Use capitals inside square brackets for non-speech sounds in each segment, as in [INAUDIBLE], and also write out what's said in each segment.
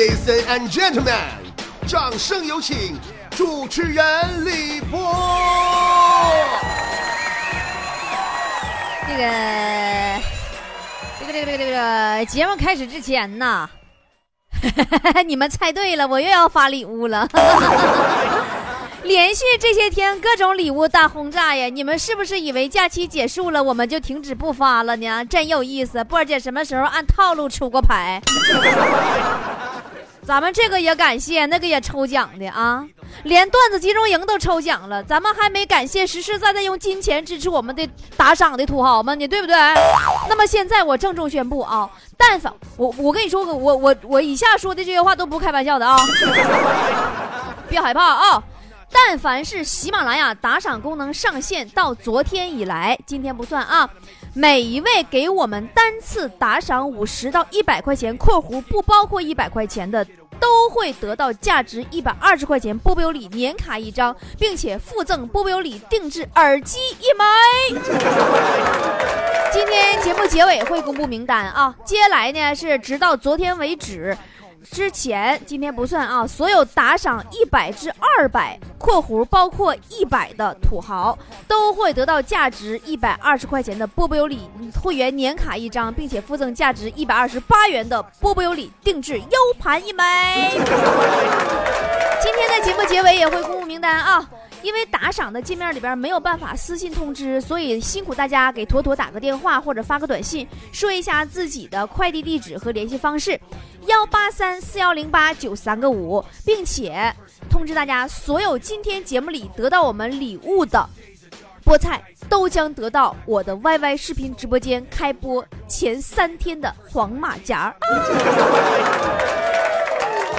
Ladies and gentlemen，掌声有请主持人李波。这个，这个，这个，这个，这个节目开始之前呐，你们猜对了，我又要发礼物了。连续这些天各种礼物大轰炸呀！你们是不是以为假期结束了我们就停止不发了呢？真有意思，波儿姐什么时候按套路出过牌？咱们这个也感谢，那个也抽奖的啊，连段子集中营都抽奖了，咱们还没感谢实实在在用金钱支持我们的打赏的土豪们呢，对不对？那么现在我郑重宣布啊，但凡我我跟你说，我我我以下说的这些话都不开玩笑的啊，别害怕啊。但凡是喜马拉雅打赏功能上线到昨天以来，今天不算啊，每一位给我们单次打赏五十到一百块钱（括弧不包括一百块钱的），都会得到价值一百二十块钱波波有理年卡一张，并且附赠波波有理定制耳机一枚。今天节目结尾会公布名单啊，接下来呢是直到昨天为止。之前今天不算啊，所有打赏一百至二百（括弧包括一百的土豪）都会得到价值一百二十块钱的波波有礼会员年卡一张，并且附赠价值一百二十八元的波波有礼定制 U 盘一枚。今天的节目结尾也会公布名单啊。因为打赏的界面里边没有办法私信通知，所以辛苦大家给坨坨打个电话或者发个短信，说一下自己的快递地址和联系方式，幺八三四幺零八九三个五，并且通知大家，所有今天节目里得到我们礼物的菠菜，都将得到我的 YY 视频直播间开播前三天的黄马甲。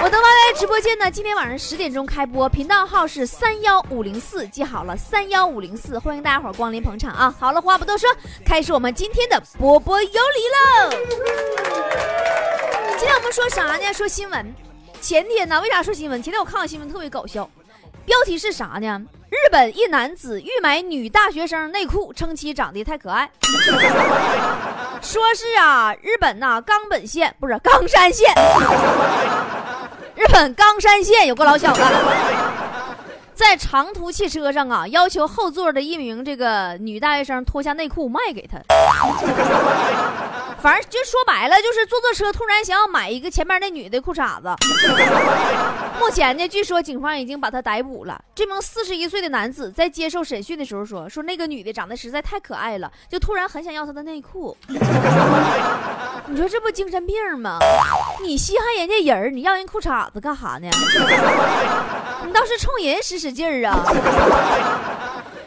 我的 YY 直播间呢，今天晚上十点钟开播，频道号是三幺五零四，记好了，三幺五零四，欢迎大家伙儿光临捧场啊！好了，话不多说，开始我们今天的波波有理喽。今天我们说啥呢？说新闻。前天呢，为啥说新闻？前天我看到新闻特别搞笑，标题是啥呢？日本一男子欲买女大学生内裤，称其长得太可爱。说是啊，日本呐，冈本县不是冈山县。日本冈山县有个老小子，在长途汽车上啊，要求后座的一名这个女大学生脱下内裤卖给他。反正就说白了，就是坐坐车突然想要买一个前面那女的裤衩子。目前呢，据说警方已经把他逮捕了。这名四十一岁的男子在接受审讯的时候说：“说那个女的长得实在太可爱了，就突然很想要她的内裤。[LAUGHS] ”你说这不精神病吗？你稀罕人家人，你要人裤衩子干啥呢？[LAUGHS] 你倒是冲人使使劲儿啊！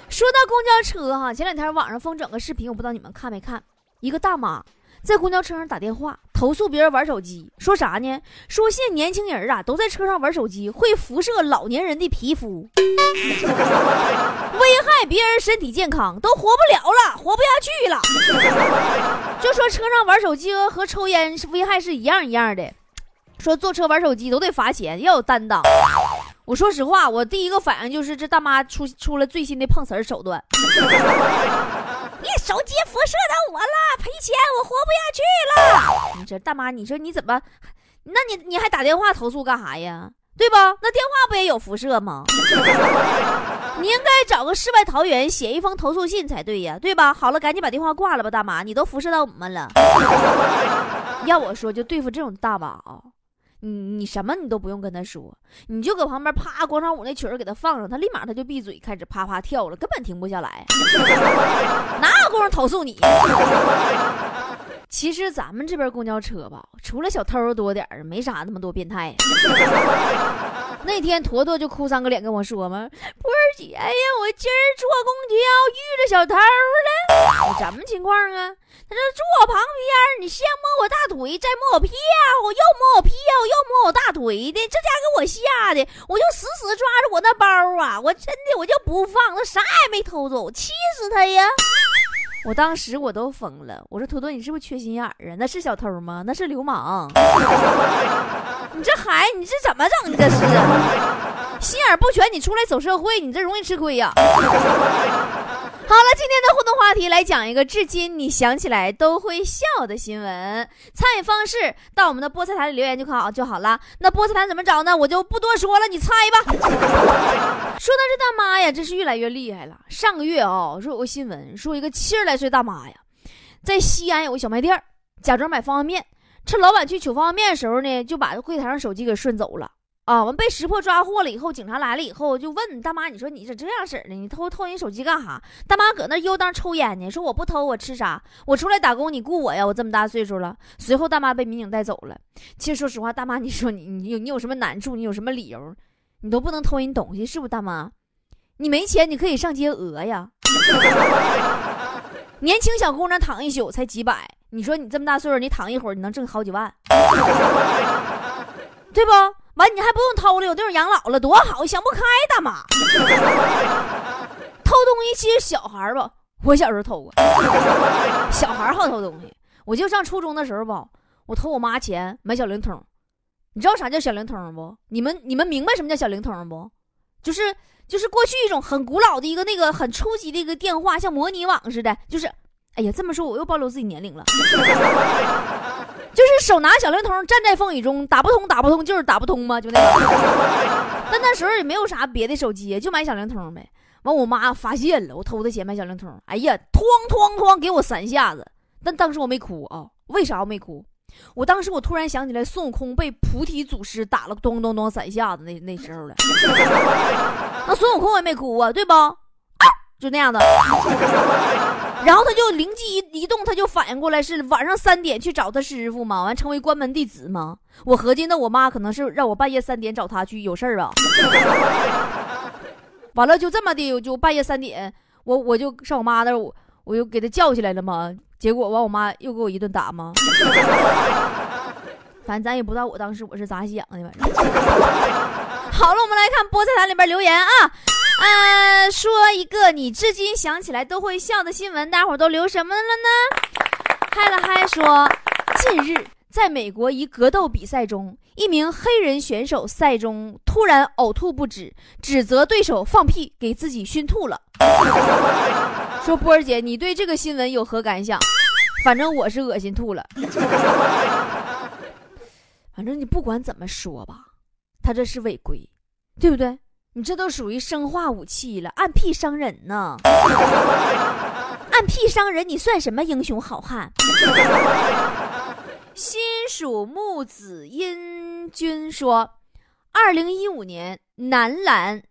说到公交车哈，前两天网上疯整个视频，我不知道你们看没看？一个大妈。在公交车上打电话投诉别人玩手机，说啥呢？说现年轻人啊都在车上玩手机，会辐射老年人的皮肤，[LAUGHS] 危害别人身体健康，都活不了了，活不下去了。就说车上玩手机和抽烟危害是一样一样的，说坐车玩手机都得罚钱，要有担当。我说实话，我第一个反应就是这大妈出出了最新的碰瓷手段。你手机辐射到我了，赔钱，我活不下去了。你这大妈，你说你怎么？那你你还打电话投诉干啥呀？对吧？那电话不也有辐射吗？[LAUGHS] 你应该找个世外桃源，写一封投诉信才对呀，对吧？好了，赶紧把电话挂了吧，大妈，你都辐射到我们了。[LAUGHS] 要我说，就对付这种大妈啊。你你什么你都不用跟他说，你就搁旁边啪广场舞那曲儿给他放上，他立马他就闭嘴，开始啪啪跳了，根本停不下来，[LAUGHS] 哪有工夫投诉你？[LAUGHS] 其实咱们这边公交车吧，除了小偷多点儿，没啥那么多变态。那天坨坨就哭丧个脸跟我说嘛：“波儿姐呀，我今儿坐公交遇着小偷了。”我什么情况啊？他说坐我旁边，你先摸我大腿，再摸我屁股，又摸我屁股，又摸我大腿的，这家给我吓的，我就死死抓着我那包啊！我真的我就不放，他啥也没偷走，气死他呀！我当时我都疯了，我说坨坨，你是不是缺心眼儿啊？那是小偷吗？那是流氓！你这孩子，你这怎么整的？这是 [LAUGHS] 心眼不全，你出来走社会，你这容易吃亏呀！[LAUGHS] 好了，今天的互动话题来讲一个至今你想起来都会笑的新闻。参与方式到我们的菠菜坛里留言就好就好了。那菠菜坛怎么找呢？我就不多说了，你猜吧。[LAUGHS] 说到这大妈呀，真是越来越厉害了。上个月啊，说有个新闻，说一个七十来岁大妈呀，在西安有个小卖店，假装买方便面，趁老板去取方便面的时候呢，就把柜台上手机给顺走了。啊！完被识破抓获了以后，警察来了以后就问大妈：“你说你咋这样式儿呢？你偷偷人手机干哈？”大妈搁那悠当抽烟呢，说：“我不偷，我吃啥？我出来打工，你雇我呀？我这么大岁数了。”随后大妈被民警带走了。其实说实话，大妈，你说你你有你有什么难处？你有什么理由？你都不能偷人东西，是不？大妈，你没钱，你可以上街讹呀。[LAUGHS] 年轻小姑娘躺一宿才几百，你说你这么大岁数，你躺一会儿，你能挣好几万，对不？完，你还不用偷了，有地方养老了，多好！想不开，大妈。偷东西其实小孩吧，我小时候偷过。小孩好偷东西，我就上初中的时候吧，我偷我妈钱买小灵通。你知道啥叫小灵通不？你们你们明白什么叫小灵通不？就是就是过去一种很古老的一个那个很初级的一个电话，像模拟网似的。就是，哎呀，这么说我又暴露自己年龄了。就是手拿小灵通，站在风雨中，打不通，打不通，就是打不通吗？就那个。但那时候也没有啥别的手机，就买小灵通呗。完，我妈发现了我偷她钱买小灵通，哎呀，哐哐哐给我三下子。但当时我没哭啊，为啥我没哭？我当时我突然想起来孙悟空被菩提祖师打了咚咚咚三下子那那时候了。[LAUGHS] 那孙悟空也没哭啊，对不？就那样的。然后他就灵机一一动，他就反应过来是晚上三点去找他师傅嘛，完成为关门弟子嘛。我合计那我妈可能是让我半夜三点找他去有事儿吧。[LAUGHS] 完了就这么的，就半夜三点，我我就上我妈那，我我又给他叫起来了嘛。结果完我妈又给我一顿打嘛。[LAUGHS] 反正咱也不知道我当时我是咋想的，反正。[LAUGHS] 好了，我们来看菠菜坛里边留言啊。呃，说一个你至今想起来都会笑的新闻，大伙都留什么了呢？嗨了嗨说，近日在美国一格斗比赛中，一名黑人选手赛中突然呕吐不止，指责对手放屁给自己熏吐了。说波儿姐，你对这个新闻有何感想？反正我是恶心吐了。反正你不管怎么说吧，他这是违规，对不对？你这都属于生化武器了，按屁伤人呢！按屁伤人，你算什么英雄好汉？[LAUGHS] 新属木子英君说，二零一五年男篮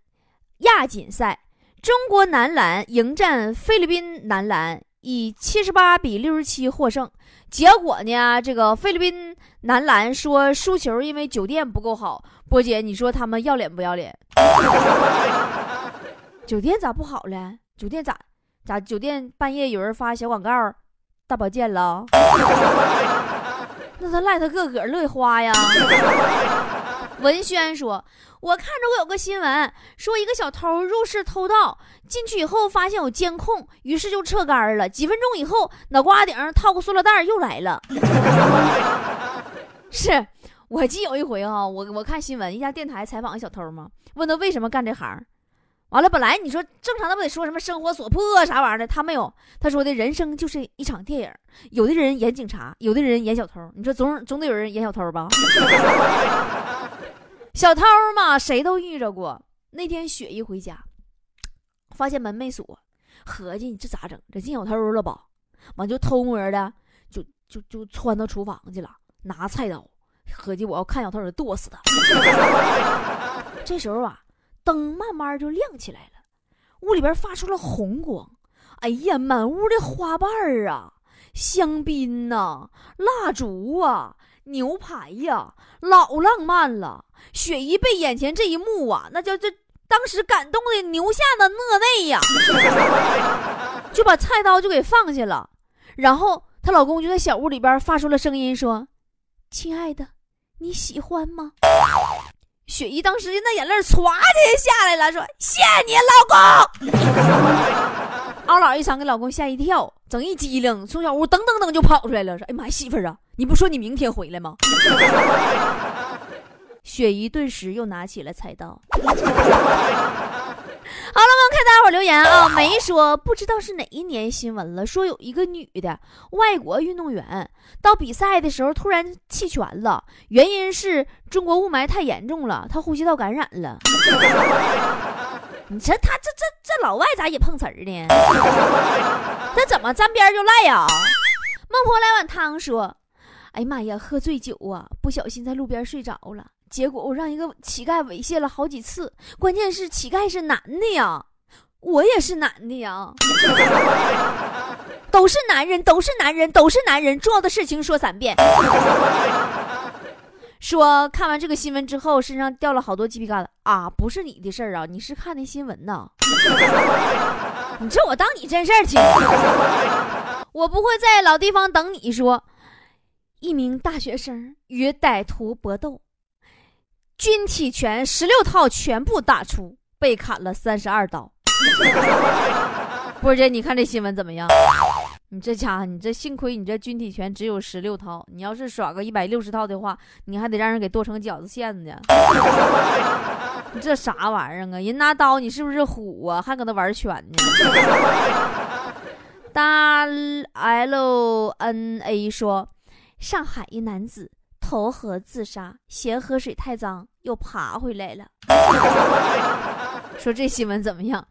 亚锦赛，中国男篮迎战菲律宾男篮，以七十八比六十七获胜。结果呢，这个菲律宾男篮说输球因为酒店不够好。波姐，你说他们要脸不要脸？[LAUGHS] 酒店咋不好了？酒店咋咋？酒店半夜有人发小广告，大保健了？[LAUGHS] 那他赖他个个乐花呀！[LAUGHS] 文轩说：“我看着我有个新闻，说一个小偷入室偷盗，进去以后发现有监控，于是就撤杆了。几分钟以后，脑瓜顶上套个塑料袋又来了。是。”我记有一回哈，我我看新闻，一家电台采访一小偷嘛，问他为什么干这行，完了本来你说正常的不得说什么生活所迫啥玩意儿的，他没有，他说的人生就是一场电影，有的人演警察，有的人演小偷，你说总总得有人演小偷吧？[LAUGHS] 小偷嘛，谁都遇着过。那天雪一回家，发现门没锁，合计你这咋整？这进小偷了吧？完就偷摸的就就就窜到厨房去了，拿菜刀。合计我要看小偷，得剁死他。[LAUGHS] 这时候啊，灯慢慢就亮起来了，屋里边发出了红光。哎呀，满屋的花瓣儿啊，香槟呐，蜡烛啊，牛排呀，老浪漫了。雪姨被眼前这一幕啊，那叫这当时感动的牛下的讷内呀，[LAUGHS] 就把菜刀就给放下了。然后她老公就在小屋里边发出了声音说：“亲爱的。”你喜欢吗？雪姨当时那眼泪唰的下来了，说：“谢谢你，老公。[LAUGHS] ”二老一声给老公吓一跳，整一激灵，从小屋噔噔噔就跑出来了，说：“哎妈，媳妇儿啊，你不说你明天回来吗？” [LAUGHS] 雪姨顿时又拿起了菜刀。好了，我们看大伙留言啊，没说不知道是哪一年新闻了，说有一个女的外国运动员到比赛的时候突然弃权了，原因是中国雾霾太严重了，她呼吸道感染了。你这他这这这老外咋也碰瓷儿呢？[LAUGHS] 那怎么沾边就赖呀？孟婆来碗汤说：“哎呀妈呀，喝醉酒啊，不小心在路边睡着了。”结果我让一个乞丐猥亵了好几次，关键是乞丐是男的呀，我也是男的呀，都是男人，都是男人，都是男人。重要的事情说三遍。说看完这个新闻之后，身上掉了好多鸡皮疙瘩啊！不是你的事儿啊，你是看的新闻呐？你这我当你真事儿听？我不会在老地方等你说，一名大学生与歹徒搏斗。军体拳十六套全部打出，被砍了三十二刀。[LAUGHS] 波姐，你看这新闻怎么样？你这家伙，你这幸亏你这军体拳只有十六套，你要是耍个一百六十套的话，你还得让人给剁成饺子馅子呢。[LAUGHS] 你这啥玩意儿啊？人拿刀，你是不是虎啊？还搁那玩拳呢？[LAUGHS] 大 L N A 说，上海一男子。投河自杀，嫌河水太脏，又爬回来了。[LAUGHS] 说这新闻怎么样？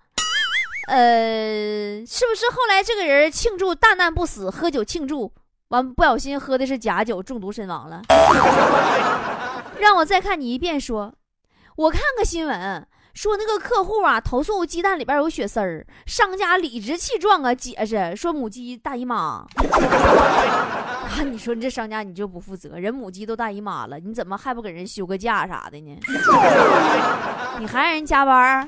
呃，是不是后来这个人庆祝大难不死，喝酒庆祝完不小心喝的是假酒，中毒身亡了？[LAUGHS] 让我再看你一遍。说，我看个新闻。说那个客户啊，投诉鸡蛋里边有血丝儿，商家理直气壮啊解释说母鸡大姨妈。[LAUGHS] 啊，你说你这商家你就不负责，人母鸡都大姨妈了，你怎么还不给人休个假啥的呢？[LAUGHS] 你还让人加班？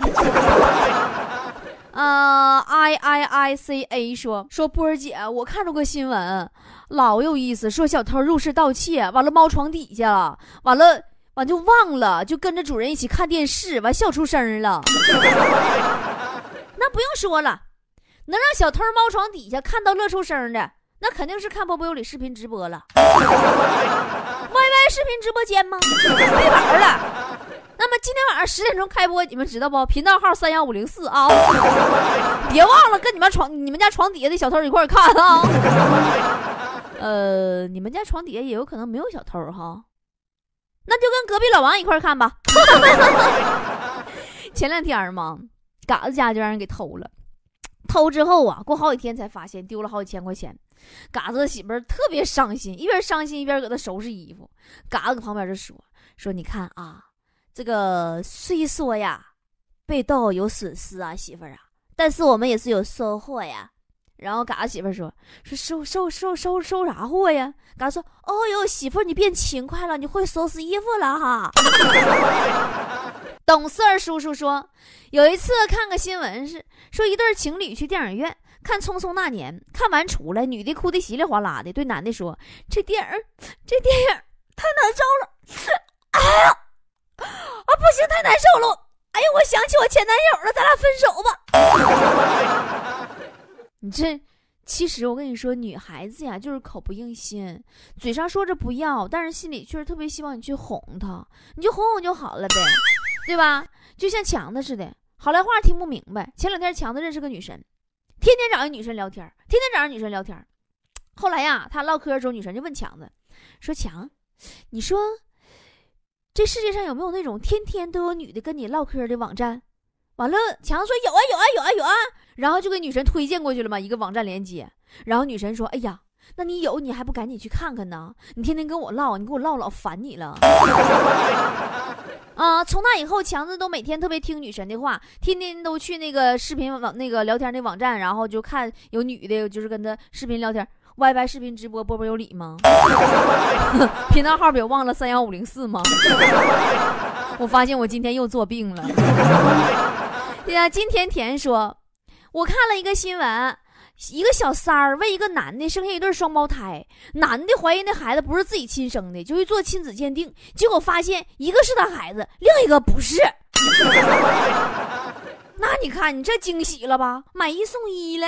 啊，[LAUGHS] i i i c a 说说波儿姐，我看着个新闻，老有意思，说小偷入室盗窃，完了猫床底下了，完了。完就忘了，就跟着主人一起看电视，完笑出声了。[LAUGHS] 那不用说了，能让小偷猫床底下看到乐出声的，那肯定是看波波有理视频直播了。[LAUGHS] Y Y 视频直播间吗？没玩了。那么今天晚上十点钟开播，你们知道不？频道号三幺五零四啊，别忘了跟你们床、你们家床底下的小偷一块看啊。[LAUGHS] 呃，你们家床底下也有可能没有小偷哈。那就跟隔壁老王一块看吧。[LAUGHS] 前两天嘛，嘎子家就让人给偷了，偷之后啊，过好几天才发现丢了好几千块钱。嘎子媳妇儿特别伤心，一边伤心一边搁那收拾衣服。嘎子搁旁边就说：“说你看啊，这个虽说呀，被盗有损失啊，媳妇儿啊，但是我们也是有收获呀。”然后嘎子媳妇说：“说收收收收收啥货呀？”嘎子说：“哦哟，媳妇你变勤快了，你会收拾衣服了哈。[LAUGHS] ”懂事儿叔叔说：“有一次看个新闻是说一对情侣去电影院看《匆匆那年》，看完出来，女的哭的稀里哗啦的，对男的说：‘这电影这电影太难受了，哎呀啊不行，太难受了，哎呀，我想起我前男友了，咱俩分手吧。’”你这，其实我跟你说，女孩子呀，就是口不应心，嘴上说着不要，但是心里确实特别希望你去哄她，你就哄哄就好了呗，对吧？就像强子似的，好赖话听不明白。前两天强子认识个女神，天天找一女神聊天，天天找女神聊天。后来呀，他唠嗑的时候，女神就问强子，说：“强，你说这世界上有没有那种天天都有女的跟你唠嗑的网站？”完了，强子说：“有啊，有啊，有啊，有啊。”然后就给女神推荐过去了嘛，一个网站链接。然后女神说：“哎呀，那你有你还不赶紧去看看呢？你天天跟我唠，你跟我唠老烦你了。[LAUGHS] ”啊！从那以后，强子都每天特别听女神的话，天天都去那个视频网那个聊天那网站，然后就看有女的，就是跟他视频聊天，YY 视频直播，波波有理吗？[LAUGHS] 频道号别忘了三幺五零四吗？[LAUGHS] 我发现我今天又做病了。对呀，金甜甜说。我看了一个新闻，一个小三儿为一个男的生下一对双胞胎，男的怀疑那孩子不是自己亲生的，就去做亲子鉴定，结果发现一个是他孩子，另一个不是。[LAUGHS] 那你看你这惊喜了吧？买一送一了。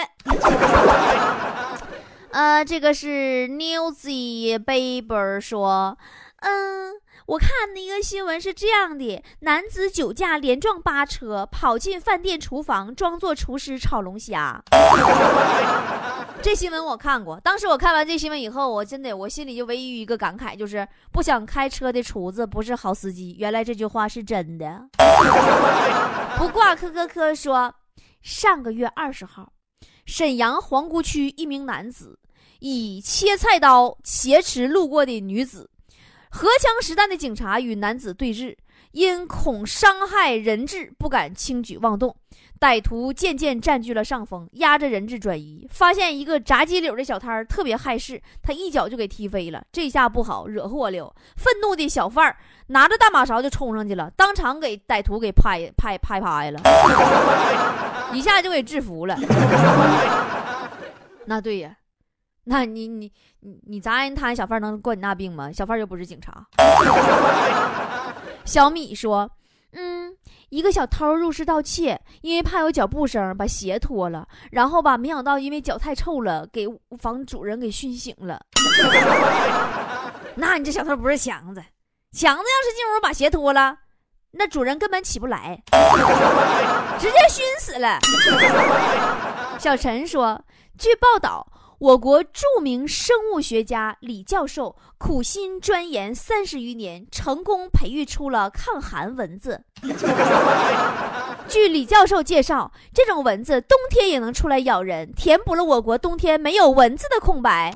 呃，这个是 Newsy Baby 说，嗯，我看那个新闻是这样的：男子酒驾连撞八车，跑进饭店厨房，装作厨师炒龙虾。[LAUGHS] 这新闻我看过，当时我看完这新闻以后，我真的我心里就唯一一个感慨，就是不想开车的厨子不是好司机。原来这句话是真的。[LAUGHS] 不挂科科科说，上个月二十号，沈阳皇姑区一名男子以切菜刀挟持路过的女子。荷枪实弹的警察与男子对峙，因恐伤害人质，不敢轻举妄动。歹徒渐渐占据了上风，压着人质转移。发现一个炸鸡柳的小摊儿特别害事，他一脚就给踢飞了。这下不好，惹祸了。愤怒的小贩儿拿着大马勺就冲上去了，当场给歹徒给拍拍拍拍了，[LAUGHS] 一下就给制服了。那对呀。那你你你你砸人摊小贩能惯你那病吗？小贩又不是警察。[LAUGHS] 小米说：“嗯，一个小偷入室盗窃，因为怕有脚步声，把鞋脱了，然后吧，没想到因为脚太臭了，给房主人给熏醒了。[LAUGHS] 那你这小偷不是强子？强子要是进屋把鞋脱了，那主人根本起不来，[LAUGHS] 直接熏死了。”小陈说：“据报道。”我国著名生物学家李教授苦心钻研三十余年，成功培育出了抗寒蚊子。据李教授介绍，这种蚊子冬天也能出来咬人，填补了我国冬天没有蚊子的空白。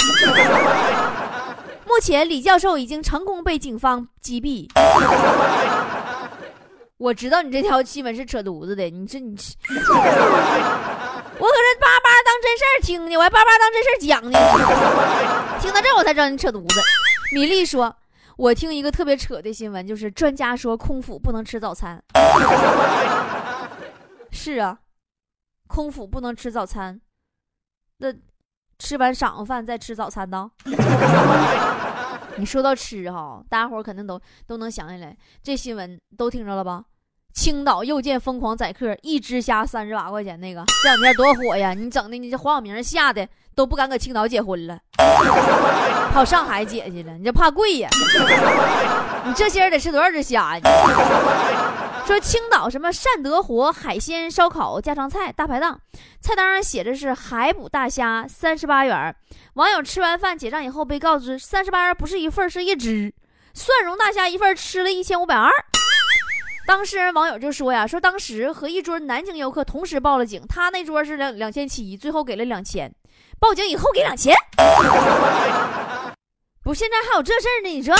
目前，李教授已经成功被警方击毙。我知道你这条新闻是扯犊子的，你这你。我可是真事儿听呢，我还叭叭当真事儿讲呢。[LAUGHS] 听到这我才知道你扯犊子。米粒说：“我听一个特别扯的新闻，就是专家说空腹不能吃早餐。[LAUGHS] ”是啊，空腹不能吃早餐。那吃完晌午饭再吃早餐呢？[LAUGHS] 你说到吃哈，大家伙肯定都都能想起来，这新闻都听着了吧？青岛又见疯狂宰客，一只虾三十八块钱，那个这两天多火呀！你整的，你这黄晓明吓得都不敢搁青岛结婚了，跑上海结去了。你这怕贵呀？[LAUGHS] 你这些人得吃多少只虾呀？[LAUGHS] 说青岛什么善德活海鲜烧烤家常菜大排档，菜单上写着是海捕大虾三十八元。网友吃完饭结账以后被告知三十八元不是一份，是一只蒜蓉大虾一份，吃了一千五百二。当事人网友就说呀，说当时和一桌南京游客同时报了警，他那桌是两两千七，最后给了两千，报警以后给两千，不，现在还有这事儿呢？你说，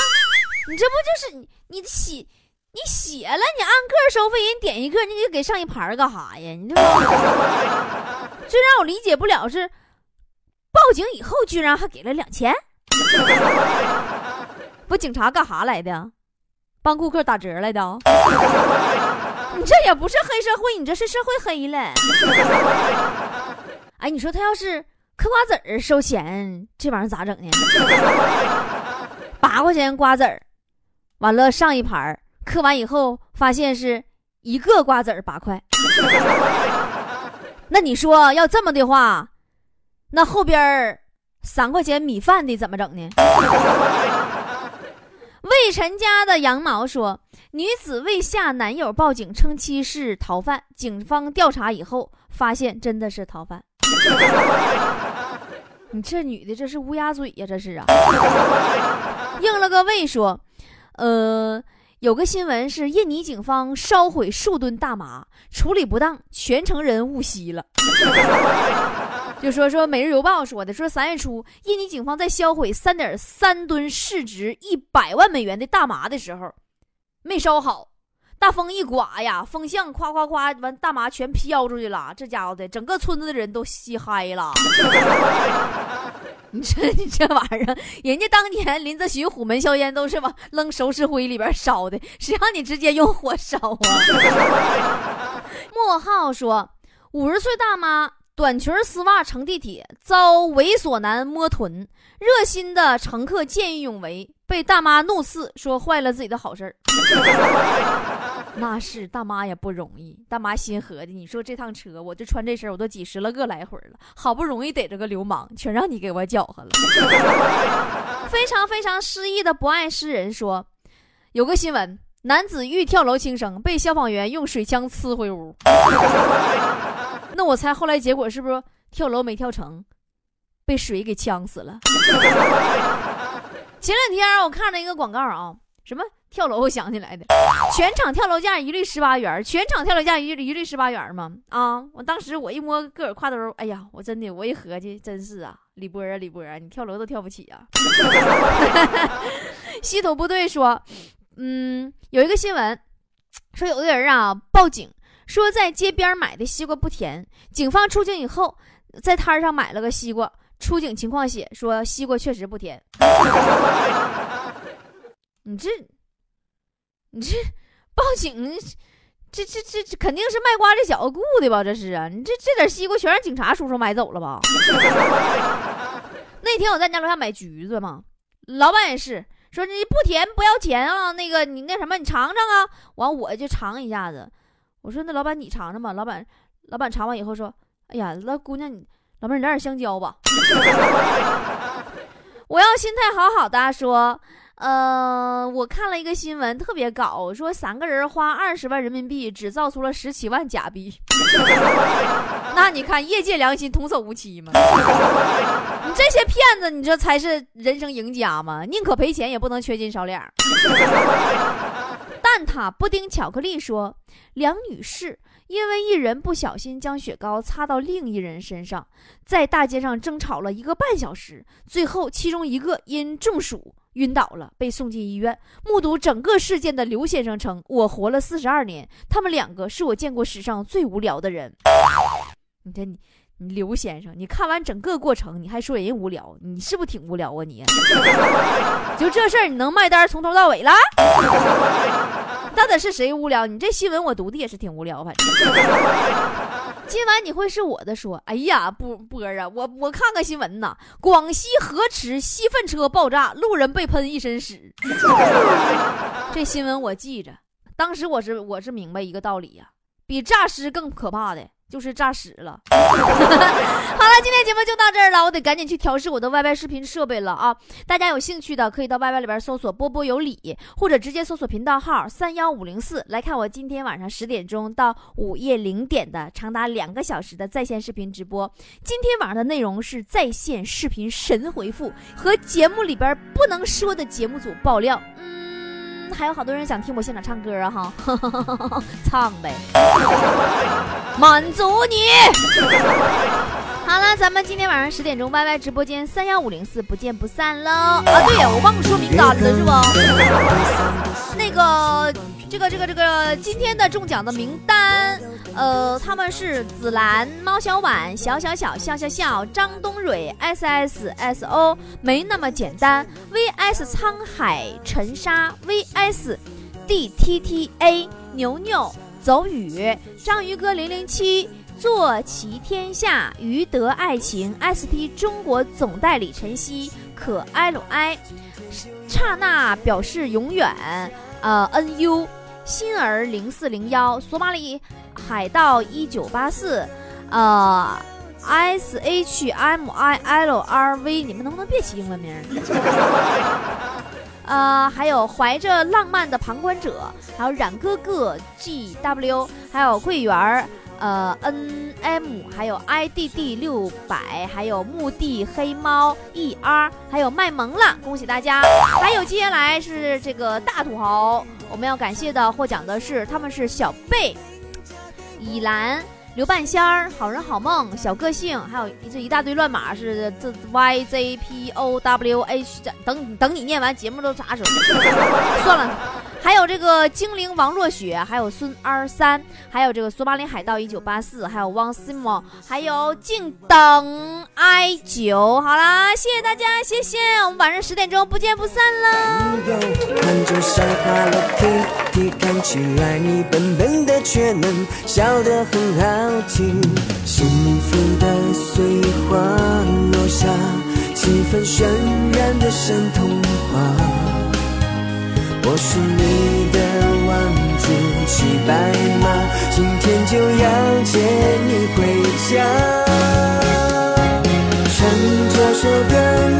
你这不就是你你写你写了，你按个收费，人点一个，你给给上一盘干啥呀？你这 [LAUGHS] 最让我理解不了是，报警以后居然还给了两千，[LAUGHS] 不，警察干啥来的？帮顾客打折来的，[LAUGHS] 你这也不是黑社会，你这是社会黑了。哎，你说他要是嗑瓜子儿收钱，这玩意儿咋整呢？八块钱瓜子儿，完了上一盘嗑完以后发现是一个瓜子儿八块。那你说要这么的话，那后边三块钱米饭的怎么整呢？魏晨家的羊毛说，女子未下男友报警，称其是逃犯。警方调查以后，发现真的是逃犯。[LAUGHS] 你这女的这是乌鸦嘴呀，这是啊。应了个魏说，呃，有个新闻是印尼警方烧毁数吨大麻，处理不当，全城人误吸了。就说说《每日邮报》说的，说三月初，印尼警方在销毁三点三吨市值一百万美元的大麻的时候，没烧好，大风一刮呀，风向夸夸夸，完大麻全飘出去了，这家伙的整个村子的人都吸嗨了。[LAUGHS] 你这你这玩意儿，人家当年林则徐虎门销烟都是往扔熟石灰里边烧的，谁让你直接用火烧啊？[LAUGHS] 莫浩说，五十岁大妈。短裙丝袜乘地铁，遭猥琐男摸臀，热心的乘客见义勇为，被大妈怒斥说坏了自己的好事儿。[LAUGHS] 那是大妈也不容易，大妈心合计，你说这趟车，我就穿这身，我都几十了个来回了，好不容易逮着个流氓，全让你给我搅和了。[LAUGHS] 非常非常失意的不爱诗人说，有个新闻，男子欲跳楼轻生，被消防员用水枪呲回屋。那我猜后来结果是不是跳楼没跳成，被水给呛死了？[LAUGHS] 前两天我看了一个广告啊，什么？跳楼，我想起来的，全场跳楼价一律十八元，全场跳楼价一一律十八元嘛。啊，我当时我一摸个儿挎兜，哎呀，我真的，我一合计，真是啊，李波啊，李波啊，你跳楼都跳不起啊。[LAUGHS] 系统部队说，嗯，有一个新闻，说有个人啊报警，说在街边买的西瓜不甜，警方出警以后，在摊上买了个西瓜，出警情况写说西瓜确实不甜。[LAUGHS] 你这。你这报警，这这这这肯定是卖瓜这小子雇的吧？这是啊，你这这点西瓜全让警察叔叔买走了吧？[LAUGHS] 那天我在家楼下买橘子嘛，老板也是说你不甜不要钱啊，那个你那什么你尝尝啊，完我就尝一下子，我说那老板你尝尝吧，老板老板尝完以后说，哎呀，那姑娘你老妹儿你来点香蕉吧，[LAUGHS] 我要心态好好的说。呃，我看了一个新闻，特别搞，说三个人花二十万人民币，只造出了十七万假币。[LAUGHS] 那你看，业界良心，童叟无欺吗？你这些骗子，你这才是人生赢家吗？宁可赔钱，也不能缺斤少两。蛋挞布丁巧克力说，梁女士因为一人不小心将雪糕擦到另一人身上，在大街上争吵了一个半小时，最后其中一个因中暑。晕倒了，被送进医院。目睹整个事件的刘先生称：“我活了四十二年，他们两个是我见过史上最无聊的人。”你这你你刘先生，你看完整个过程，你还说人无聊，你是不是挺无聊啊？你 [LAUGHS] 就这事儿，你能卖单从头到尾了？到底是谁无聊？你这新闻我读的也是挺无聊，反正。[LAUGHS] 今晚你会是我的说，哎呀，波波啊，我我看看新闻呐，广西河池吸粪车爆炸，路人被喷一身屎。[LAUGHS] 这新闻我记着，当时我是我是明白一个道理呀，比诈尸更可怕的。就是诈屎了。[LAUGHS] 好了，今天节目就到这儿了，我得赶紧去调试我的 YY 视频设备了啊！大家有兴趣的可以到 YY 里边搜索“波波有理”，或者直接搜索频道号三幺五零四来看我今天晚上十点钟到午夜零点的长达两个小时的在线视频直播。今天晚上的内容是在线视频神回复和节目里边不能说的节目组爆料。还有好多人想听我现场唱歌啊！哈，[LAUGHS] 唱呗，满足你。好了，咱们今天晚上十点钟 YY 直播间三幺五零四不见不散喽！啊，对呀，我忘了说名单了，是不？那个，这个，这个，这个，今天的中奖的名单，呃，他们是紫兰、猫小婉、小小小、笑笑笑、张东蕊、S S S O，没那么简单。V S 沧海沉沙，V S s d t t a 牛牛走雨，章鱼哥零零七。坐骑天下，余德爱情，ST 中国总代理晨曦，可 LI，刹那表示永远，呃，NU，心儿零四零幺，索马里海盗一九八四，呃，SHMILRV，你们能不能别起英文名？[LAUGHS] 呃，还有怀着浪漫的旁观者，还有冉哥哥 GW，还有桂圆儿。呃，N M，还有 I D D 六百，还有墓地黑猫 E R，还有卖萌了，恭喜大家！还有接下来是这个大土豪，我们要感谢的获奖的是，他们是小贝、以兰。刘半仙儿、好人好梦、小个性，还有这一大堆乱码是这 Y Z P O W H，等等你念完节目都啥时候？[LAUGHS] 算了，还有这个精灵王若雪，还有孙二三，还有这个索马里海盗一九八四，还有汪 Simo，还有静等 I 九。好啦，谢谢大家，谢谢，我们晚上十点钟不见不散了。气氛渲染的像童话。我是你的王子。骑白马，今天就要接你回家。唱这首歌，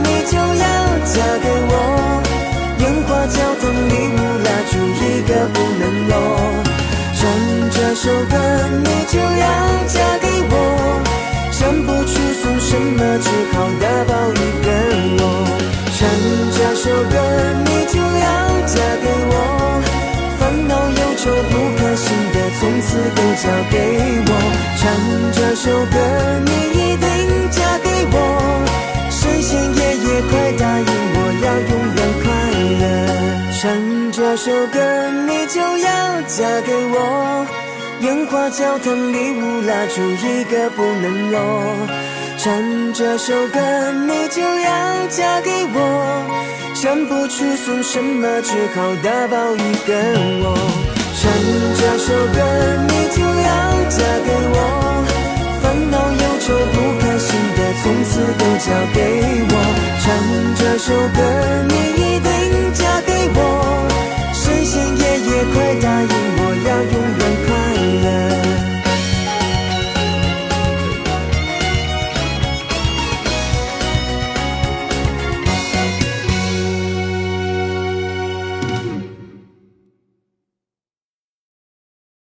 你就要嫁给我，烟花交通礼物蜡烛一个不能落。唱这首歌，你就要嫁给我，想不出送什么，只好打包一个我。唱这首歌，你就要嫁给我，烦恼忧愁不开心的，从此都交给我。唱这首歌，你一定嫁给我，神仙爷爷快答应我，要永远快乐。唱这首歌，你就要嫁给我，烟花教堂礼物蜡烛一个不能落。唱这首歌，你就要嫁给我，想不出送什么，只好打包一个我。唱这首歌，你就要嫁给我，烦恼忧愁不开心的，从此都交给我。唱这首歌，你一定嫁给我，神仙爷爷快答应我要永远。